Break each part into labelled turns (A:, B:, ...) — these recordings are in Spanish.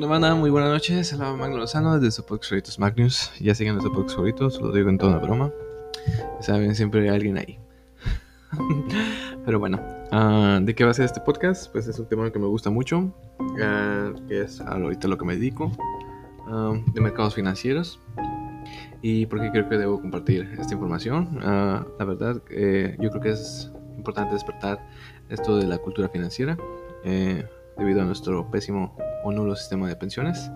A: onda, banda? Muy buenas noches. Hola, Magno Lozano desde su podcast favoritos Magnus. Ya siguen los podcast favoritos, lo digo en toda broma. Saben, siempre hay alguien ahí. Pero bueno, ah, ¿de qué va a ser este podcast? Pues es un tema que me gusta mucho, ah, que es ahorita lo que me dedico, ah, de mercados financieros. Y porque creo que debo compartir esta información. la verdad, eh, yo creo que es importante despertar esto de la cultura financiera. Eh, debido a nuestro pésimo o nulo sistema de pensiones.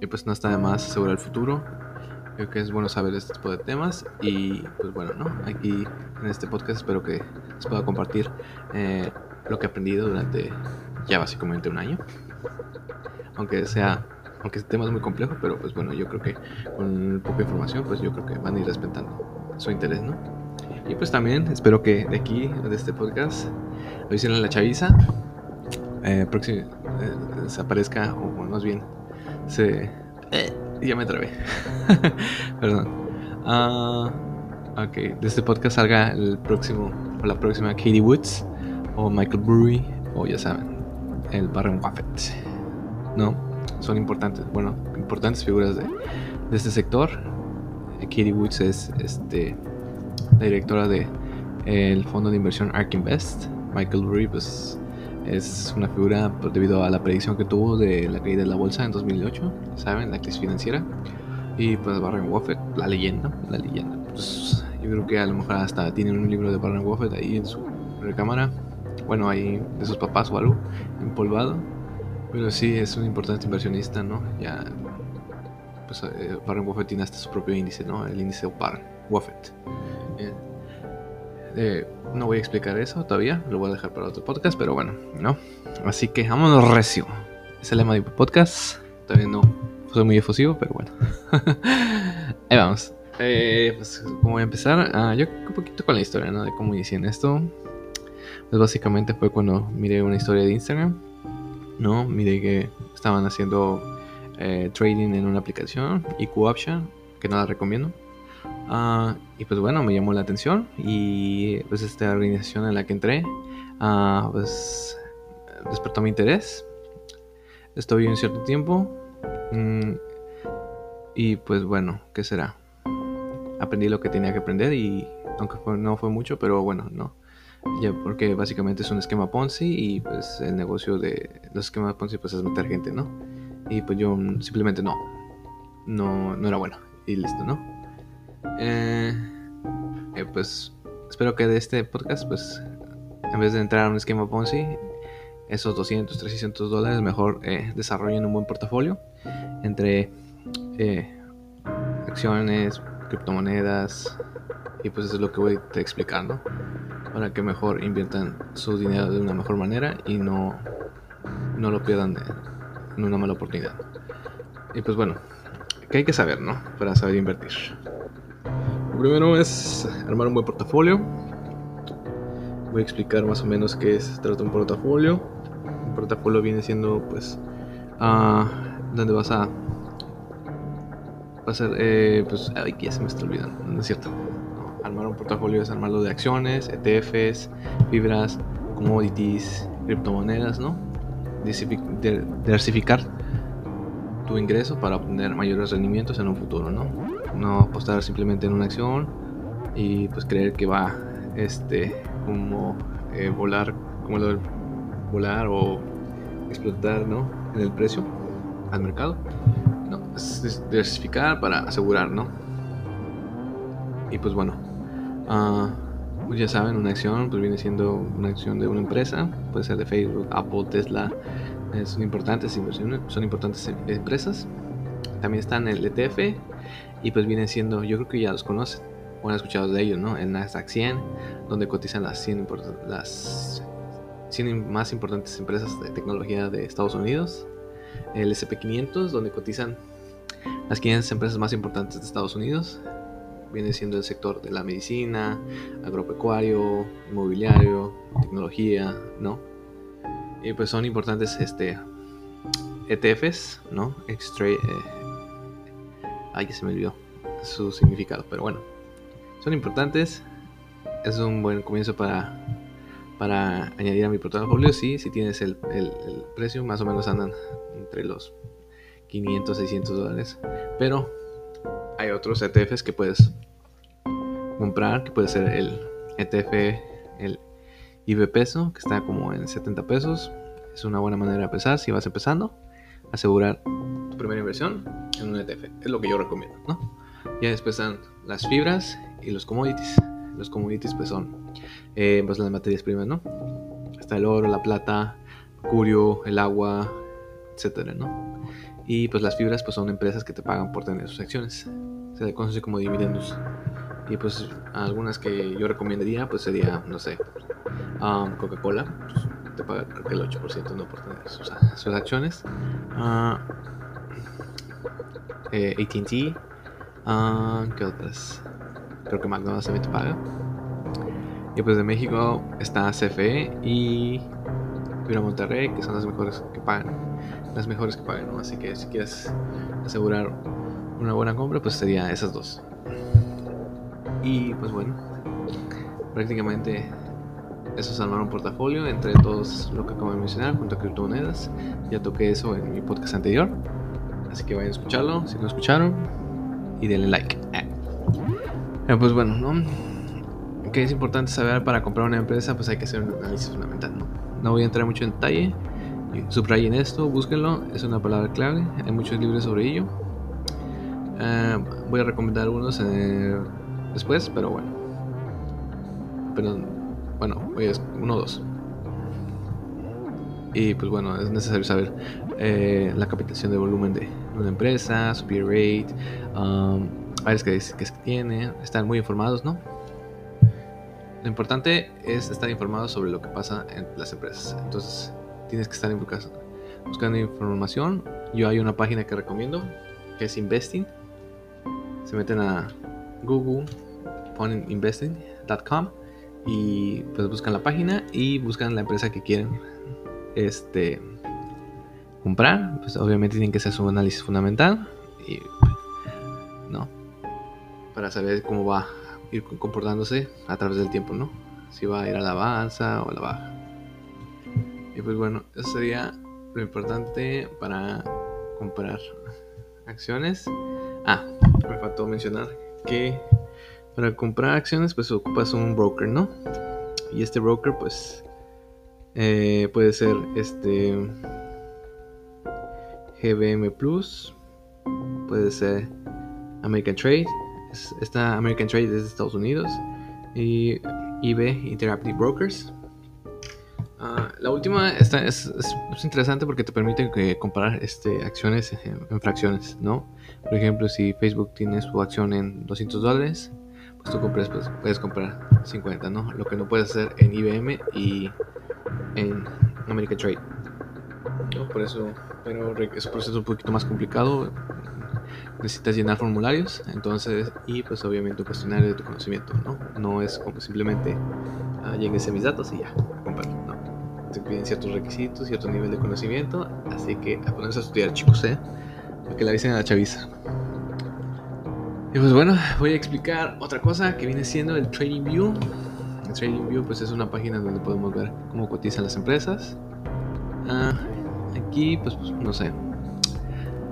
A: y pues no está de más asegurar el futuro. Creo que es bueno saber este tipo de temas y pues bueno, ¿no? Aquí en este podcast espero que les pueda compartir eh, lo que he aprendido durante ya básicamente un año. Aunque sea, aunque este tema es muy complejo, pero pues bueno, yo creo que con poca información pues yo creo que van a ir respetando su interés, ¿no? Y pues también espero que de aquí, de este podcast, lo hicieron la chaviza eh, próximo, eh, se aparezca, o más bien, se... Eh, ya me trabé. Perdón. Uh, ok, de este podcast salga el próximo, o la próxima Katie Woods, o Michael Brewery, o ya saben, el Barron Buffett. ¿No? Son importantes, bueno, importantes figuras de, de este sector. Katie Woods es este, la directora de el fondo de inversión ARK Invest. Michael pues es una figura pues, debido a la predicción que tuvo de la caída de la bolsa en 2008, ¿saben? La crisis financiera. Y pues Warren Buffett, la leyenda, la leyenda. Pues yo creo que a lo mejor hasta tienen un libro de Warren Buffett ahí en su recámara. Bueno, ahí de sus papás o algo, empolvado. Pero sí, es un importante inversionista, ¿no? Ya, pues eh, Warren Buffett tiene hasta su propio índice, ¿no? El índice Warren Buffett. Eh, eh, no voy a explicar eso todavía, lo voy a dejar para otro podcast, pero bueno, ¿no? Así que vámonos recio. Es el lema de mi podcast. Todavía no soy muy efusivo, pero bueno. Ahí vamos. Eh, pues, ¿cómo voy a empezar? Ah, yo un poquito con la historia, ¿no? De cómo inicié en esto. Pues básicamente fue cuando miré una historia de Instagram, ¿no? Miré que estaban haciendo eh, trading en una aplicación, IQ Option, que no la recomiendo. Ah, y pues bueno, me llamó la atención y pues esta organización en la que entré, uh, pues despertó mi interés. Estoy un cierto tiempo mm, y pues bueno, ¿qué será? Aprendí lo que tenía que aprender y aunque no fue mucho, pero bueno, no. Ya porque básicamente es un esquema Ponzi y pues el negocio de los esquemas Ponzi pues es meter gente, ¿no? Y pues yo simplemente no, no, no era bueno y listo, ¿no? Eh, eh, pues espero que de este podcast, pues en vez de entrar a un esquema Ponzi, esos 200, 300 dólares mejor eh, desarrollen un buen portafolio entre eh, acciones, criptomonedas y pues eso es lo que voy a explicando para que mejor inviertan su dinero de una mejor manera y no, no lo pierdan en una mala oportunidad. Y pues bueno, ¿qué hay que saber, no? Para saber invertir primero es armar un buen portafolio. Voy a explicar más o menos qué es trata un portafolio. Un portafolio viene siendo pues uh, donde vas a pasar eh, pues ay ya se me está olvidando, no es cierto. armar un portafolio es armarlo de acciones, ETFs, fibras, commodities, criptomonedas, ¿no? Diversificar tu ingreso para obtener mayores rendimientos en un futuro, ¿no? Apostar simplemente en una acción y pues creer que va este como eh, volar como lo volar o explotar, ¿no? En el precio al mercado. No, diversificar para asegurar, ¿no? Y pues bueno, uh, ya saben, una acción pues viene siendo una acción de una empresa, puede ser de Facebook, Apple, Tesla, son importantes inversiones, son importantes em, empresas. También están el ETF y pues vienen siendo, yo creo que ya los conocen o han escuchado de ellos, ¿no? El Nasdaq 100, donde cotizan las 100, las 100 más importantes empresas de tecnología de Estados Unidos. El SP500, donde cotizan las 500 empresas más importantes de Estados Unidos. Viene siendo el sector de la medicina, agropecuario, inmobiliario, tecnología, ¿no? Y pues son importantes este ETFs, ¿no? Extra, eh, ay, se me olvidó su significado, pero bueno, son importantes. Es un buen comienzo para, para añadir a mi portafolio, sí, si tienes el, el, precio, más o menos andan entre los 500, 600 dólares. Pero hay otros ETFs que puedes comprar, que puede ser el ETF, el peso, que está como en 70 pesos. Es una buena manera de empezar si vas empezando. Asegurar tu primera inversión en un ETF. Es lo que yo recomiendo, ¿no? Ya después están las fibras y los commodities. Los commodities pues son eh, pues las materias primas, ¿no? Está el oro, la plata, mercurio, el agua, etcétera, ¿no? Y pues las fibras pues son empresas que te pagan por tener sus acciones. Se le conoce como dividendos. Y pues algunas que yo recomendaría pues sería, no sé, um, Coca-Cola. Pues, te paga creo que el 8% no por tener sus, acciones. Uh, eh, ATT. Uh, ¿Qué otras? Creo que McDonald's también te paga. Y pues de México está CFE y Fibra Monterrey, que son las mejores que pagan. Las mejores que pagan. Así que si quieres asegurar una buena compra, pues sería esas dos. Y pues bueno, prácticamente eso es armar un portafolio entre todos lo que acabo de mencionar junto a criptomonedas. Ya toqué eso en mi podcast anterior. Así que vayan a escucharlo si no escucharon. Y denle like. Eh, pues bueno, ¿no? que es importante saber para comprar una empresa, pues hay que hacer un análisis fundamental. No, no voy a entrar mucho en detalle. Subrayen esto, búsquenlo, es una palabra clave. Hay muchos libros sobre ello. Eh, voy a recomendar algunos eh, después, pero bueno. Pero bueno, a uno o dos. Y pues bueno, es necesario saber eh, la capitalización de volumen de una empresa, su peer rate, um, varias que, que tiene, estar muy informados, ¿no? Lo importante es estar informado sobre lo que pasa en las empresas. Entonces, tienes que estar buscando información. Yo hay una página que recomiendo que es Investing. Se meten a Google, ponen investing.com y pues buscan la página y buscan la empresa que quieren este comprar. Pues obviamente tienen que hacer su análisis fundamental y no para saber cómo va ir comportándose a través del tiempo, ¿no? Si va a ir a la avanza o a la baja. Y pues bueno, eso sería lo importante para comprar acciones. Ah, me faltó mencionar que para comprar acciones pues ocupas un broker, ¿no? Y este broker pues eh, puede ser este GBM Plus, puede ser American Trade esta American Trade es de Estados Unidos y eBay Interactive Brokers. Ah, la última esta es, interesante porque te permite eh, comparar este, acciones en, fracciones, ¿no? Por ejemplo, si Facebook tiene su acción en 200 dólares, tú compras, pues, puedes comprar 50, ¿no? Lo que no puedes hacer en IBM y en American Trade. Por eso, pero es un proceso un poquito más complicado necesitas llenar formularios, entonces, y pues obviamente un cuestionario de tu conocimiento, ¿no? No es como simplemente ah, llegues mis datos y ya, comprar, no. Te piden ciertos requisitos, cierto nivel de conocimiento, así que a ponerse a estudiar, chicos, ¿eh? Para que la avisen a la chaviza. Y pues bueno, voy a explicar otra cosa que viene siendo el Trading View. El Trading View pues es una página donde podemos ver cómo cotizan las empresas. Ah, aquí pues, pues no sé,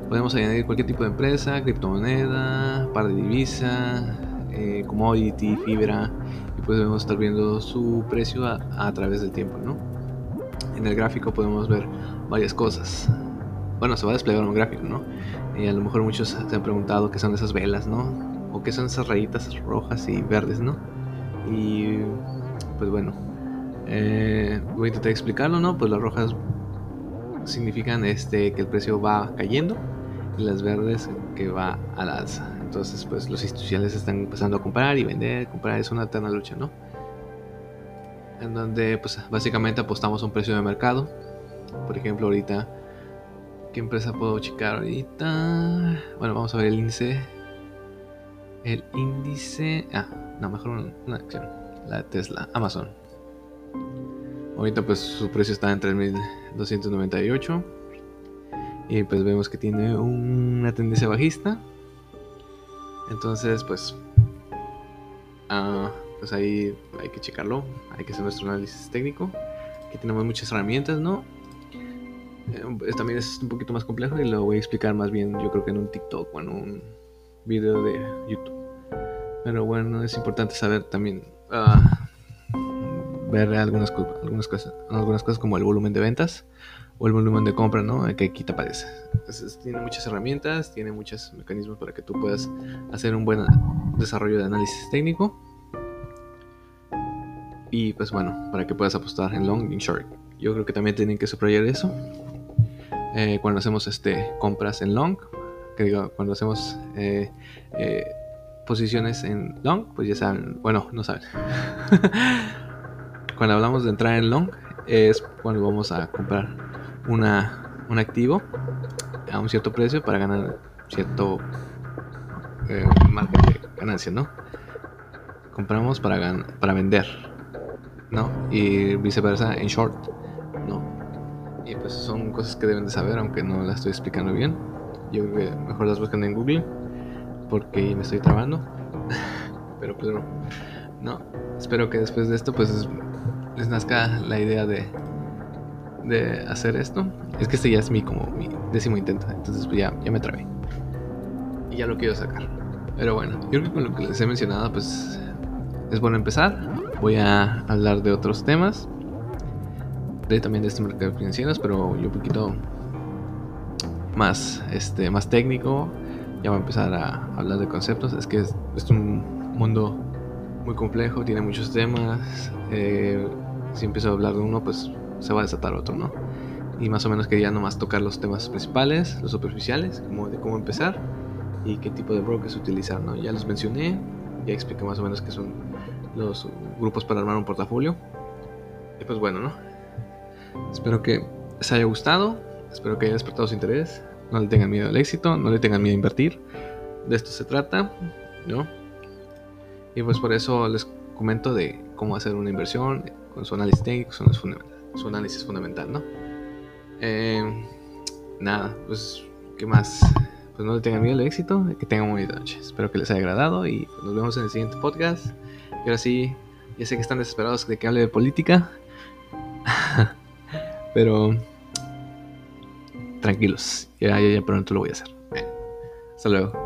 A: Podemos añadir cualquier tipo de empresa, criptomoneda, par de divisa, eh, commodity, fibra, y podemos estar viendo su precio a, través del tiempo, ¿no? En el gráfico podemos ver varias cosas. Bueno, se va a desplegar un gráfico, ¿no? Y a lo mejor muchos se han preguntado qué son esas velas, ¿no? O qué son esas rayitas rojas y verdes, ¿no? Y pues bueno, eh, voy a intentar explicarlo, ¿no? Pues las rojas significan este, que el precio va cayendo y las verdes que va al alza. Entonces, pues los institucionales están empezando a comprar y vender, comprar es una eterna lucha, ¿no? En donde, pues básicamente apostamos a un precio de mercado. Por ejemplo, ahorita, ¿qué empresa puedo checar ahorita? Bueno, vamos a ver el índice. El índice. Ah, no, mejor una, acción. La de Tesla, Amazon. Ahorita, pues su precio está en 3298 y pues vemos que tiene una tendencia bajista. Entonces, pues, uh, pues ahí hay que checarlo, hay que hacer nuestro análisis técnico. Aquí tenemos muchas herramientas, ¿no? Eh, también es un poquito más complejo y lo voy a explicar más bien, yo creo que en un TikTok o en un video de YouTube. Pero bueno, es importante saber también ah, ver algunas, algunas, cosas, algunas cosas como el volumen de ventas o el volumen de compra, ¿no? Que aquí te aparece. Entonces, tiene muchas herramientas, tiene muchos mecanismos para que tú puedas hacer un buen desarrollo de análisis técnico. Y pues bueno, para que puedas apostar en long y short. Yo creo que también tienen que subrayar eso. Eh, cuando hacemos este, compras en long, que digo, cuando hacemos eh, eh, posiciones en long, pues ya saben, bueno, no saben. cuando hablamos de entrar en long, es cuando vamos a comprar una, un activo a un cierto precio para ganar cierto margen de ganancia, ¿no? Compramos para, para vender, ¿no? Y viceversa en short. Y pues son cosas que deben de saber, aunque no las estoy explicando bien. Yo creo que mejor las buscan en Google, porque me estoy trabando. pero, pero, no. Espero que después de esto, pues les nazca la idea de de hacer esto. Es que este ya es mi como mi décimo intento, entonces pues ya, ya me trabé. Y ya lo quiero sacar. Pero bueno, yo creo que con lo que les he mencionado, pues es bueno empezar. Voy a hablar de otros temas. De también de este mercado de financieros, pero yo un poquito más, este, más técnico. Ya voy a empezar a hablar de conceptos. Es que es, un mundo muy complejo, tiene muchos temas. Eh, si empiezo a hablar de uno, pues se va a desatar otro, ¿no? Y más o menos quería nomás tocar los temas principales, los superficiales, como de cómo empezar y qué tipo de brokers utilizar, ¿no? Ya los mencioné, ya expliqué más o menos qué son los grupos para armar un portafolio. Y pues bueno, ¿no? Espero que les haya gustado, espero que haya despertado su interés, no le tengan miedo al éxito, no le tengan miedo a invertir, de esto se trata, ¿no? Y pues por eso les comento de cómo hacer una inversión con su análisis técnico, son los fundamentales su análisis fundamental, ¿no? Eh, nada, pues, ¿qué más? Pues no le tengan miedo al éxito, que tengan muy buena noche. Espero que les haya agradado y nos vemos en el siguiente podcast. Y ahora sí, ya sé que están desesperados de que hable de política, pero tranquilos, ya, ya, ya pronto lo voy a hacer. Hasta luego.